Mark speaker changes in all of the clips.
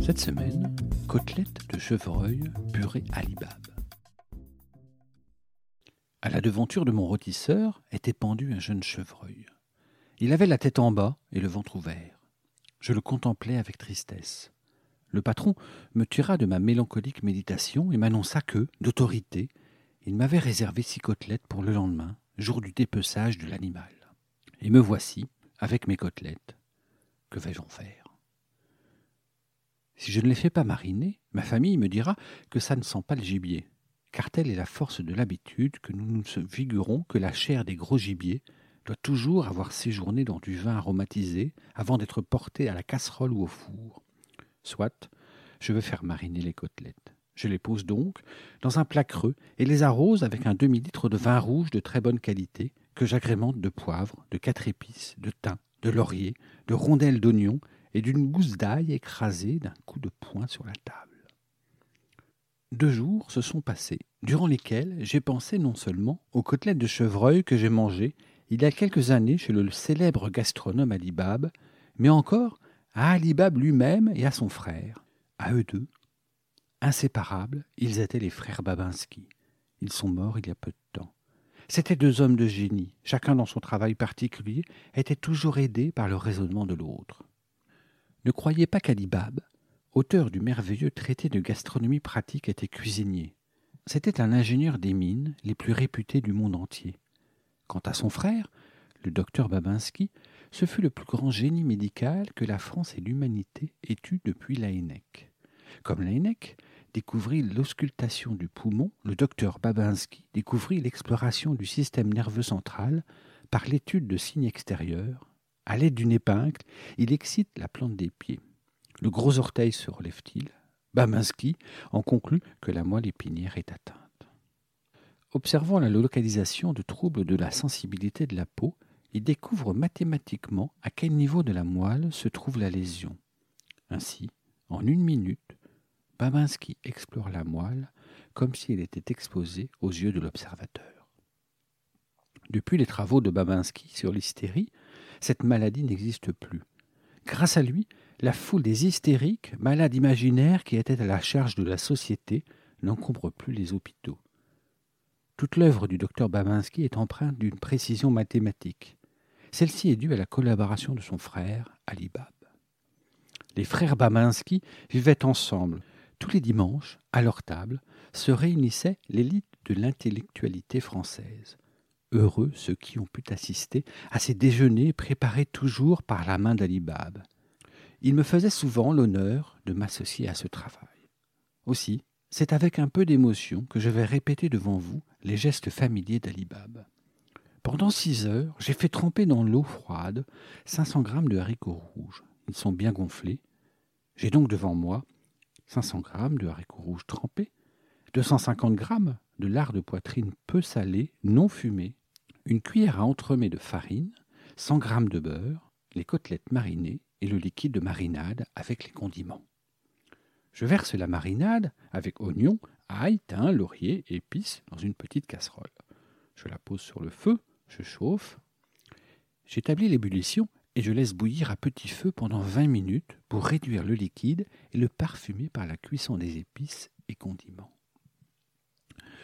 Speaker 1: Cette semaine, côtelettes de chevreuil purée à l'ibab. À la devanture de mon rôtisseur était pendu un jeune chevreuil. Il avait la tête en bas et le ventre ouvert. Je le contemplais avec tristesse. Le patron me tira de ma mélancolique méditation et m'annonça que, d'autorité, il m'avait réservé six côtelettes pour le lendemain, jour du dépeçage de l'animal. Et me voici, avec mes côtelettes. Que vais-je en faire? Si je ne les fais pas mariner, ma famille me dira que ça ne sent pas le gibier, car telle est la force de l'habitude que nous nous figurons que la chair des gros gibiers doit toujours avoir séjourné dans du vin aromatisé avant d'être portée à la casserole ou au four. Soit, je veux faire mariner les côtelettes. Je les pose donc dans un plat creux et les arrose avec un demi-litre de vin rouge de très bonne qualité que j'agrémente de poivre, de quatre épices, de thym, de laurier, de rondelles d'oignon et d'une gousse d'ail écrasée d'un coup de poing sur la table. Deux jours se sont passés, durant lesquels j'ai pensé non seulement aux côtelettes de chevreuil que j'ai mangées il y a quelques années chez le célèbre gastronome Alibab, mais encore à Alibab lui-même et à son frère. À eux deux, inséparables, ils étaient les frères Babinski. Ils sont morts il y a peu de temps. C'étaient deux hommes de génie, chacun dans son travail particulier, était toujours aidé par le raisonnement de l'autre. Ne croyez pas qu'Alibab, auteur du merveilleux traité de gastronomie pratique, était cuisinier. C'était un ingénieur des mines les plus réputés du monde entier. Quant à son frère, le docteur Babinski, ce fut le plus grand génie médical que la France et l'humanité aient eu depuis Laennec. Comme Laennec découvrit l'auscultation du poumon, le docteur Babinski découvrit l'exploration du système nerveux central par l'étude de signes extérieurs. À l'aide d'une épingle, il excite la plante des pieds. Le gros orteil se relève-t-il? Babinski en conclut que la moelle épinière est atteinte. Observant la localisation de troubles de la sensibilité de la peau, il découvre mathématiquement à quel niveau de la moelle se trouve la lésion. Ainsi, en une minute, Babinski explore la moelle comme si elle était exposée aux yeux de l'observateur. Depuis les travaux de Babinski sur l'hystérie, cette maladie n'existe plus. Grâce à lui, la foule des hystériques, malades imaginaires qui étaient à la charge de la société, n'encombre plus les hôpitaux. Toute l'œuvre du docteur Babinski est empreinte d'une précision mathématique. Celle-ci est due à la collaboration de son frère, Ali Bab. Les frères Babinski vivaient ensemble. Tous les dimanches, à leur table, se réunissait l'élite de l'intellectualité française. Heureux ceux qui ont pu assister à ces déjeuners préparés toujours par la main d'Ali Bab il me faisait souvent l'honneur de m'associer à ce travail. Aussi, c'est avec un peu d'émotion que je vais répéter devant vous les gestes familiers d'Alibab. Pendant six heures, j'ai fait tremper dans l'eau froide 500 grammes de haricots rouges. Ils sont bien gonflés. J'ai donc devant moi 500 grammes de haricots rouges trempés, 250 grammes de lard de poitrine peu salé, non fumé, une cuillère à entremets de farine, 100 grammes de beurre, les côtelettes marinées, et le liquide de marinade avec les condiments. Je verse la marinade avec oignons, ail, thym, laurier, épices dans une petite casserole. Je la pose sur le feu, je chauffe. J'établis l'ébullition et je laisse bouillir à petit feu pendant 20 minutes pour réduire le liquide et le parfumer par la cuisson des épices et condiments.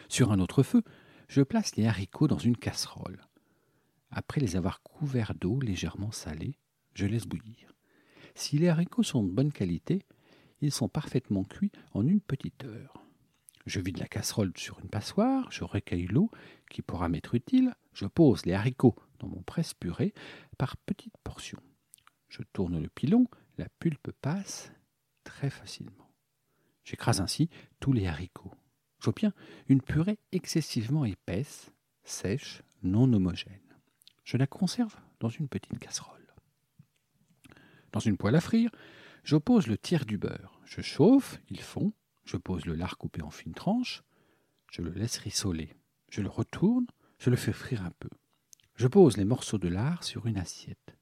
Speaker 1: Sur un autre feu, je place les haricots dans une casserole. Après les avoir couverts d'eau légèrement salée, je laisse bouillir. Si les haricots sont de bonne qualité, ils sont parfaitement cuits en une petite heure. Je vide la casserole sur une passoire, je recueille l'eau qui pourra m'être utile, je pose les haricots dans mon presse-purée par petites portions. Je tourne le pilon, la pulpe passe très facilement. J'écrase ainsi tous les haricots. Une purée excessivement épaisse, sèche, non homogène. Je la conserve dans une petite casserole. Dans une poêle à frire, J'oppose le tiers du beurre. Je chauffe, il fond. Je pose le lard coupé en fines tranches. Je le laisse rissoler. Je le retourne, je le fais frire un peu. Je pose les morceaux de lard sur une assiette.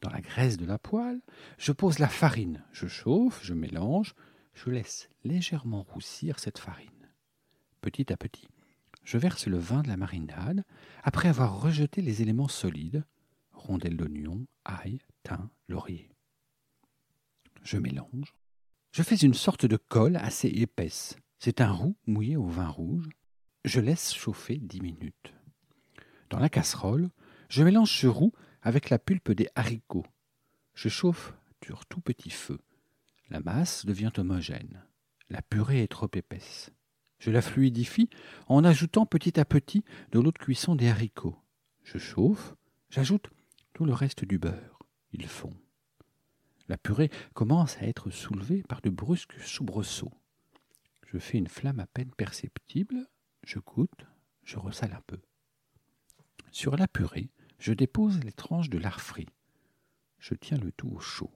Speaker 1: Dans la graisse de la poêle, je pose la farine. Je chauffe, je mélange, je laisse légèrement roussir cette farine. Petit à petit, je verse le vin de la marinade après avoir rejeté les éléments solides rondelles d'oignon, ail, thym, laurier. Je mélange. Je fais une sorte de colle assez épaisse. C'est un roux mouillé au vin rouge. Je laisse chauffer dix minutes. Dans la casserole, je mélange ce roux avec la pulpe des haricots. Je chauffe sur tout petit feu. La masse devient homogène. La purée est trop épaisse. Je la fluidifie en ajoutant petit à petit de l'eau de cuisson des haricots. Je chauffe, j'ajoute tout le reste du beurre. Il fond. La purée commence à être soulevée par de brusques soubresauts. Je fais une flamme à peine perceptible, je goûte, je ressale un peu. Sur la purée, je dépose les tranches de lard frit. Je tiens le tout au chaud.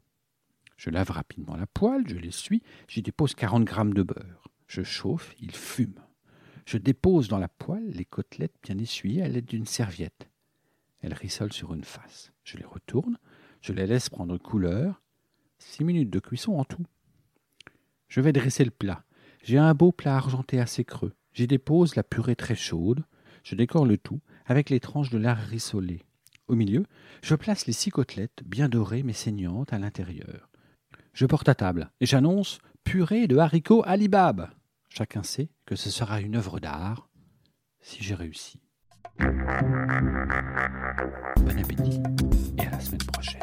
Speaker 1: Je lave rapidement la poêle, je l'essuie, j'y dépose 40 grammes de beurre. Je chauffe, il fume. Je dépose dans la poêle les côtelettes bien essuyées à l'aide d'une serviette. Elles rissolent sur une face. Je les retourne, je les laisse prendre couleur. Six minutes de cuisson en tout. Je vais dresser le plat. J'ai un beau plat argenté assez creux. J'y dépose la purée très chaude. Je décore le tout avec les tranches de lard rissolé. Au milieu, je place les six côtelettes, bien dorées mais saignantes, à l'intérieur. Je porte à table et j'annonce purée de haricots alibab. Chacun sait que ce sera une œuvre d'art si j'ai réussi. Bon appétit et à la semaine prochaine.